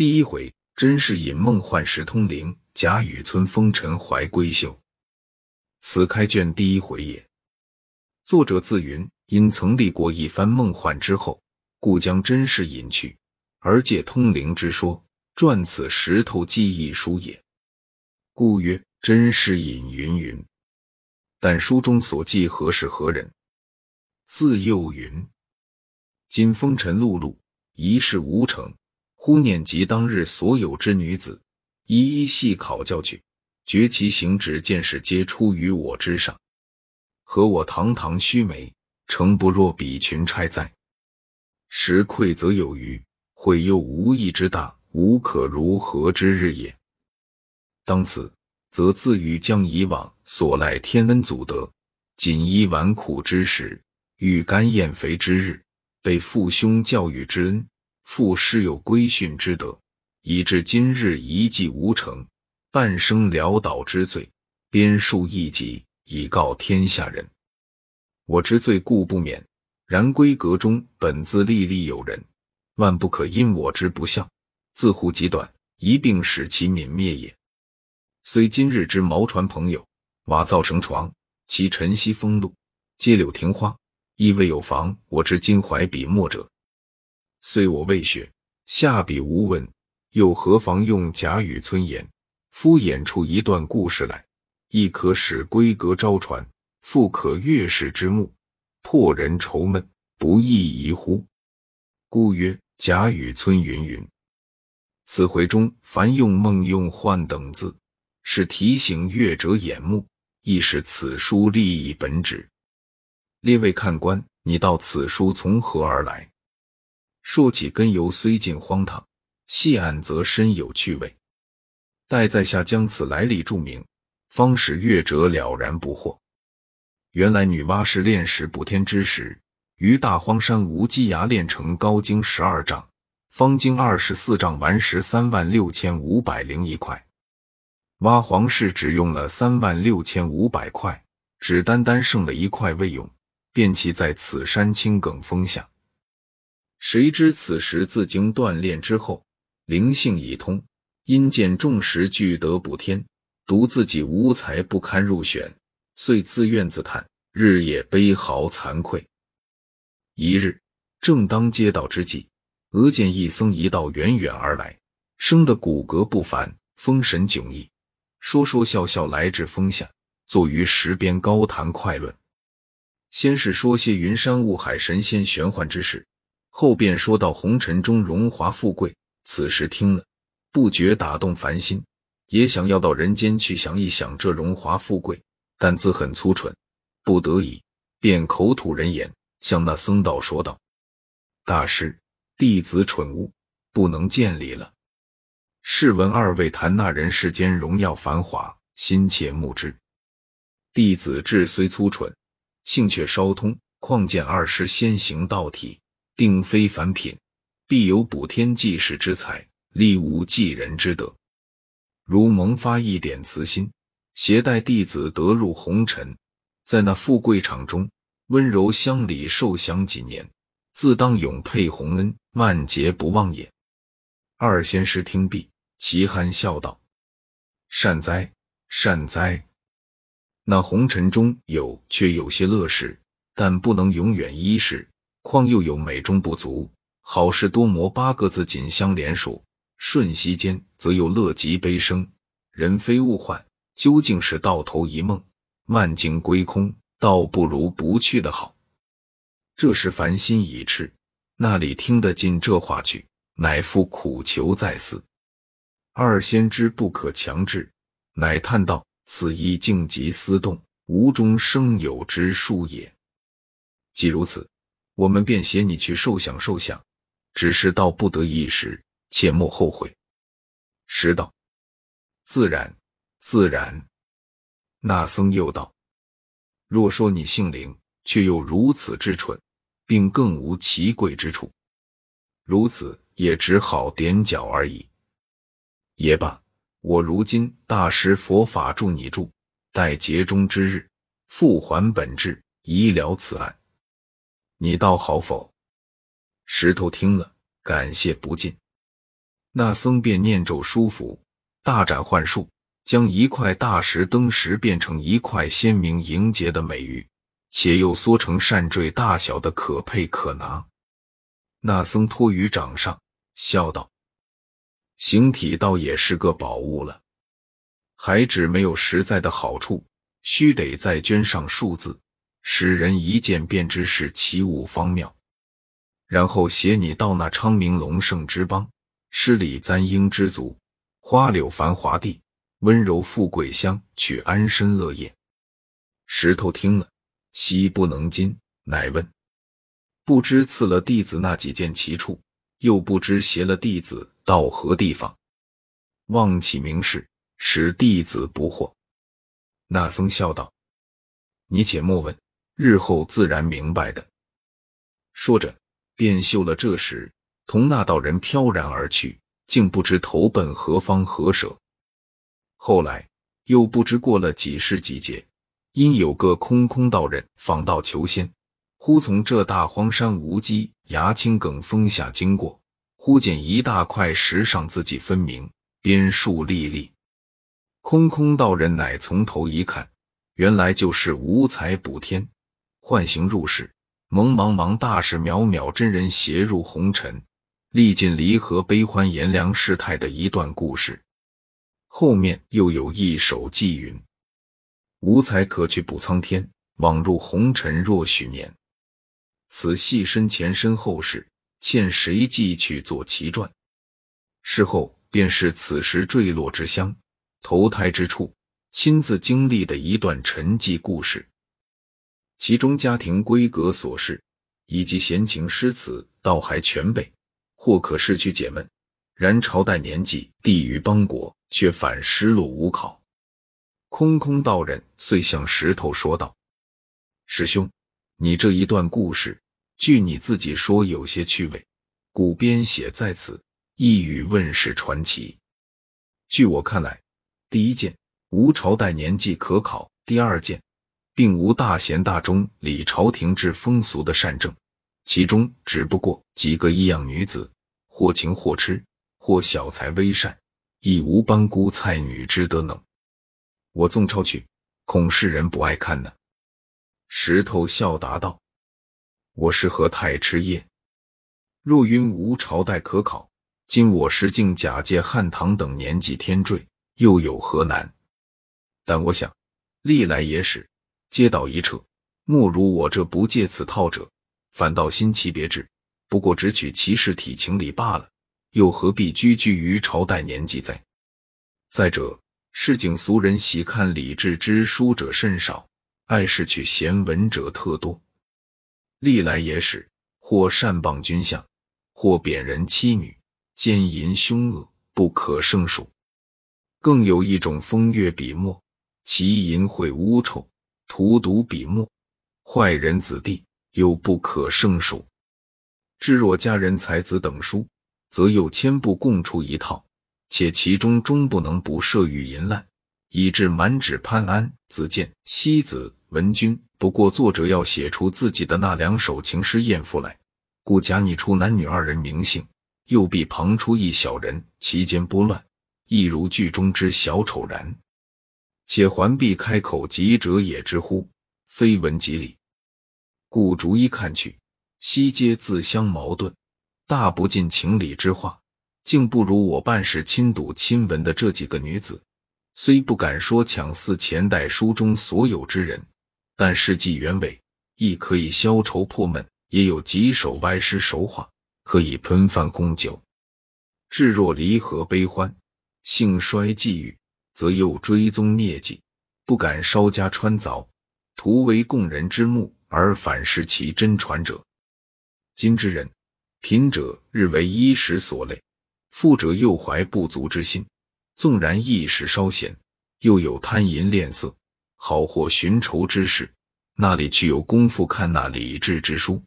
第一回，甄士隐梦幻石通灵，贾雨村风尘怀闺秀。此开卷第一回也。作者自云，因曾历过一番梦幻之后，故将甄士隐去，而借通灵之说，撰此石头记忆书也。故曰甄士隐云云。但书中所记何是何人？自幼云：今风尘碌碌，一事无成。忽念及当日所有之女子，一一细考教去，觉其行止见识皆出于我之上。和我堂堂须眉，诚不若比群钗哉？时愧则有余，悔又无益之大，无可如何之日也。当此，则自欲将以往所赖天恩祖德，锦衣纨绔之时，欲甘厌肥之日，被父兄教育之恩。父师有规训之德，以致今日一计无成，半生潦倒之罪，编述一集以告天下人。我之罪故不免，然闺阁中本自历历有人，万不可因我之不孝，自护极短，一并使其泯灭也。虽今日之毛船朋友，瓦造成床，其晨曦风露，皆柳庭花，亦未有妨我之襟怀笔墨者。虽我未学，下笔无文，又何妨用贾雨村言，敷衍出一段故事来，亦可使闺阁招传，复可悦世之目，破人愁闷，不亦宜乎？故曰贾雨村云云。此回中凡用梦、用幻等字，是提醒阅者眼目，亦是此书立意本旨。列位看官，你道此书从何而来？说起根由虽近荒唐，细案则深有趣味。待在下将此来历注明，方使阅者了然不惑。原来女娲是炼石补天之时，于大荒山无稽崖炼成高经十二丈、方经二十四丈顽石三万六千五百零一块。挖黄氏只用了三万六千五百块，只单单剩了一块未用，便弃在此山青埂峰下。谁知此时自经锻炼之后，灵性已通，因见众石俱得补天，独自己无才不堪入选，遂自怨自叹，日夜悲嚎惭愧。一日，正当接道之际，俄见一僧一道远远而来，生得骨骼不凡，风神迥异，说说笑笑来至峰下，坐于石边高谈快论。先是说些云山雾海、神仙玄幻之事。后便说到红尘中荣华富贵，此时听了不觉打动凡心，也想要到人间去想一想这荣华富贵，但自很粗蠢，不得已便口吐人言，向那僧道说道：“大师，弟子蠢物，不能见礼了。试闻二位谈那人世间荣耀繁华，心切目之。弟子志虽粗蠢，性却稍通，况见二师先行道体。”定非凡品，必有补天济世之才，立无济人之德。如萌发一点慈心，携带弟子得入红尘，在那富贵场中温柔乡里受享几年，自当永佩洪恩，万劫不忘也。二仙师听毕，齐憨笑道：“善哉，善哉！那红尘中有却有些乐事，但不能永远依时。”况又有美中不足，好事多磨八个字紧相连属，瞬息间则又乐极悲生，人非物换，究竟是到头一梦，万境归空，倒不如不去的好。这时凡心已痴，那里听得进这话去？乃复苦求再思。二仙知不可强制，乃叹道：“此一静极思动，无中生有之术也。既如此。”我们便携你去受享受享，只是到不得已时，切莫后悔。师道，自然自然。那僧又道：若说你姓灵，却又如此之蠢，并更无奇贵之处，如此也只好点脚而已。也罢，我如今大师佛法助你助，待劫中之日，复还本质，以了此案。你道好否？石头听了，感谢不尽。那僧便念咒书符，大展幻术，将一块大石灯石变成一块鲜明莹洁的美玉，且又缩成扇坠大小的可佩可拿。那僧托于掌上，笑道：“形体倒也是个宝物了，还只没有实在的好处，须得再捐上数字，使人一见便知是奇物方妙。然后携你到那昌明隆盛之邦。”诗礼簪缨之族，花柳繁华地，温柔富贵乡，去安身乐业。石头听了，喜不能禁，乃问：不知赐了弟子那几件奇处，又不知携了弟子到何地方？望其明示，使弟子不惑。那僧笑道：“你且莫问，日后自然明白的。”说着，便绣了这时。同那道人飘然而去，竟不知投奔何方何舍。后来又不知过了几世几劫，因有个空空道人访道求仙，忽从这大荒山无稽崖青埂峰下经过，忽见一大块石上字迹分明，边树立立。空空道人乃从头一看，原来就是五彩补天，幻形入世，蒙茫茫大士渺渺真人携入红尘。历尽离合悲欢炎凉世态的一段故事，后面又有一首寄云：“无才可去补苍天，枉入红尘若许年。此系身前身后事，欠谁记去作奇传？事后便是此时坠落之乡，投胎之处，亲自经历的一段沉寂故事。其中家庭规格琐事以及闲情诗词，倒还全备。”或可失去解闷，然朝代年纪、地域邦国，却反失落无考。空空道人遂向石头说道：“师兄，你这一段故事，据你自己说有些趣味，古编写在此，一语问世传奇。据我看来，第一件无朝代年纪可考；第二件，并无大贤大忠理朝廷制风俗的善政。”其中只不过几个异样女子，或情或痴，或小才微善，亦无班姑菜女之德能。我纵抄去，恐世人不爱看呢。石头笑答道：“我是何太吃业？若云无朝代可考，今我实竟假借汉唐等年纪天坠，又有何难？但我想，历来野史，皆道一辙，莫如我这不借此套者。”反倒新奇别致，不过只取其事体情理罢了，又何必拘拘于朝代年纪哉？再者，市井俗人喜看礼制之书者甚少，爱是取闲文者特多。历来野史，或善谤君相，或贬人妻女，奸淫凶恶，不可胜数。更有一种风月笔墨，其淫秽污臭，荼毒笔墨，坏人子弟。又不可胜数。至若家人才子等书，则又千部共出一套，且其中终不能不涉于淫滥，以致满纸潘安、子建、西子、文君。不过作者要写出自己的那两首情诗艳赋来，故假拟出男女二人名姓，又必旁出一小人，其间拨乱，亦如剧中之小丑然。且还必开口急者也之乎？非文即理。故逐一看去，悉皆自相矛盾，大不近情理之话，竟不如我办事亲睹亲闻的这几个女子。虽不敢说抢似前代书中所有之人，但事迹原委，亦可以消愁破闷。也有几首歪诗熟话，可以喷饭供酒。至若离合悲欢、兴衰际遇，则又追踪孽迹，不敢稍加穿凿，徒为供人之目。而反视其真传者，今之人贫者日为衣食所累，富者又怀不足之心。纵然一时稍闲，又有贪淫恋色、好货寻仇之事，那里去有功夫看那理智之书？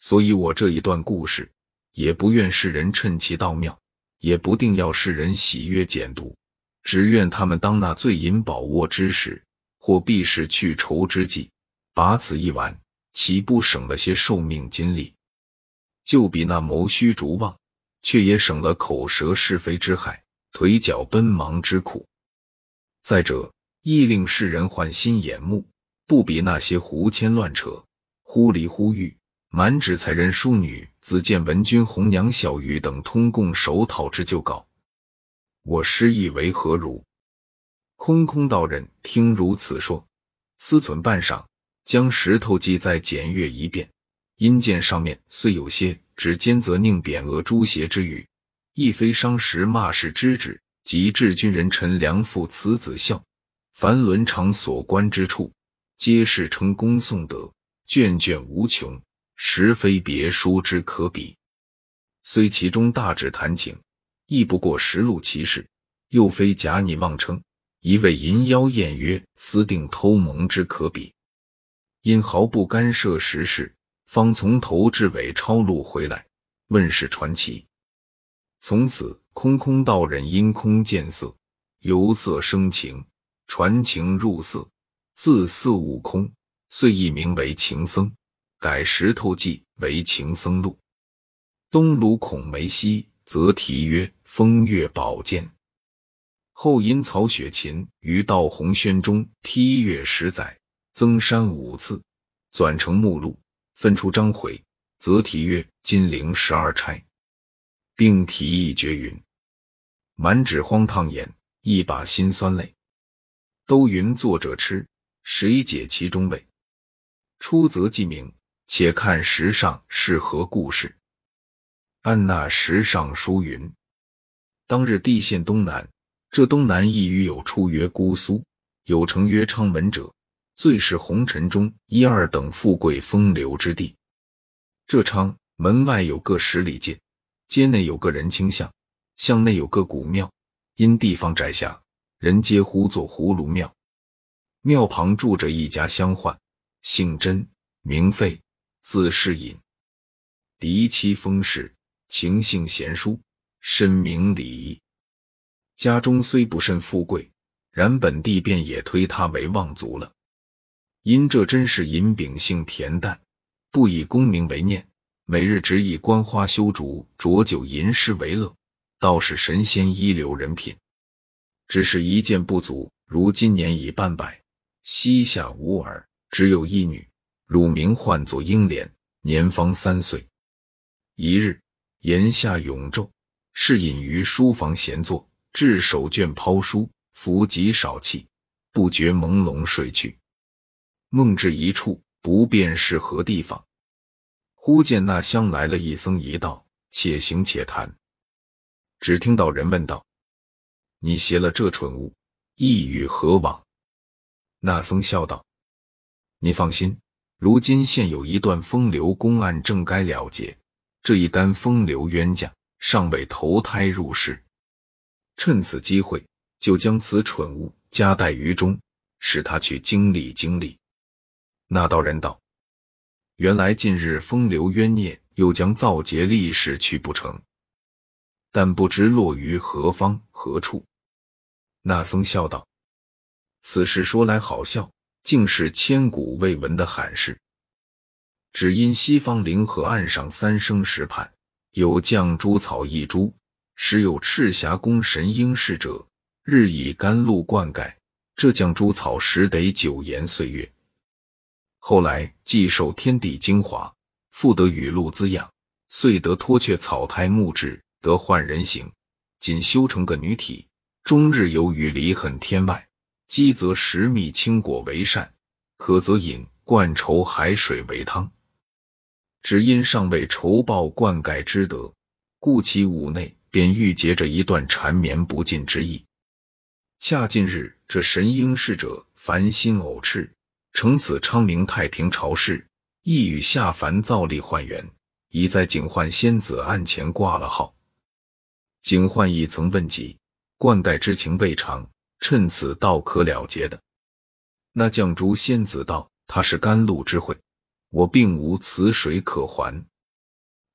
所以我这一段故事，也不愿世人趁其道妙，也不定要世人喜悦简读，只愿他们当那醉饮宝卧之时，或必是去愁之际。把此一玩，岂不省了些寿命金力？就比那谋虚逐妄、却也省了口舌是非之害，腿脚奔忙之苦。再者，亦令世人换心眼目，不比那些胡牵乱扯、忽离忽欲、满纸才人淑女子建文君红娘小玉等通共手讨之旧稿。我师意为何如？空空道人听如此说，思忖半晌，将石头记再检阅一遍。因见上面虽有些指奸则宁贬谪诛邪之语，亦非伤时骂世之旨，及治君人臣良父慈子孝，凡伦常所关之处，皆是称功颂德，卷卷无穷，实非别书之可比。虽其中大致谈情，亦不过实录其事，又非假拟妄称，一味淫妖艳约、私定偷蒙之可比。因毫不干涉时事。方从头至尾抄录回来，问世传奇。从此，空空道人因空见色，由色生情，传情入色，自色悟空，遂译名为情僧，改《石头记》为《情僧录》。东鲁孔梅溪则题曰《风月宝鉴》。后因曹雪芹于道洪轩中批阅十载，增删五次，纂成目录。分出章回，则题曰《金陵十二钗》，并题一绝云：“满纸荒唐言，一把辛酸泪。都云作者痴，谁解其中味？出则记名，且看时尚是何故事。”按那时上书云：“当日地陷东南，这东南亦于有出曰姑苏，有成曰昌门者。”最是红尘中一二等富贵风流之地。这昌门外有个十里街，街内有个人清巷，巷内有个古庙。因地方窄狭，人皆呼作葫芦庙。庙旁住着一家乡宦，姓甄，名费，字世隐，嫡妻封氏，情性贤淑，深明礼义。家中虽不甚富贵，然本地便也推他为望族了。因这真是银秉性恬淡，不以功名为念，每日只以观花修竹、浊酒吟诗为乐，倒是神仙一流人品。只是一件不足，如今年已半百，膝下无儿，只有一女，乳名唤作英莲，年方三岁。一日檐下永昼，是隐于书房闲坐，置手绢抛书，伏极少气，不觉朦胧睡去。梦至一处，不辨是何地方，忽见那厢来了一僧一道，且行且谈。只听到人问道：“你携了这蠢物，意欲何往？”那僧笑道：“你放心，如今现有一段风流公案，正该了结。这一干风流冤家尚未投胎入世，趁此机会，就将此蠢物夹带于中，使他去经历经历。”那道人道：“原来近日风流冤孽又将造劫历史去不成，但不知落于何方何处。”那僧笑道：“此事说来好笑，竟是千古未闻的罕事。只因西方灵河岸上三生石畔有绛珠草一株，时有赤霞宫神瑛侍者日以甘露灌溉，这绛珠草实得九延岁月。”后来既受天地精华，复得雨露滋养，遂得脱却草胎木质，得换人形，仅修成个女体，终日游于离恨天外。饥则食蜜青果为膳，渴则饮灌稠海水为汤。只因尚未酬报灌溉之德，故其五内便郁结着一段缠绵不尽之意。恰近日这神瑛侍者凡心偶炽。乘此昌明太平朝事，意欲下凡造力换元，已在警幻仙子案前挂了号。警幻亦曾问及，灌溉之情未尝，趁此道可了结的。那绛珠仙子道：“他是甘露之会，我并无此水可还。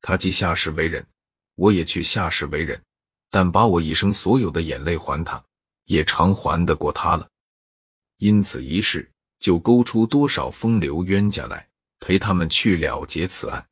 他既下世为人，我也去下世为人，但把我一生所有的眼泪还他，也偿还得过他了。因此一事。”就勾出多少风流冤家来，陪他们去了结此案。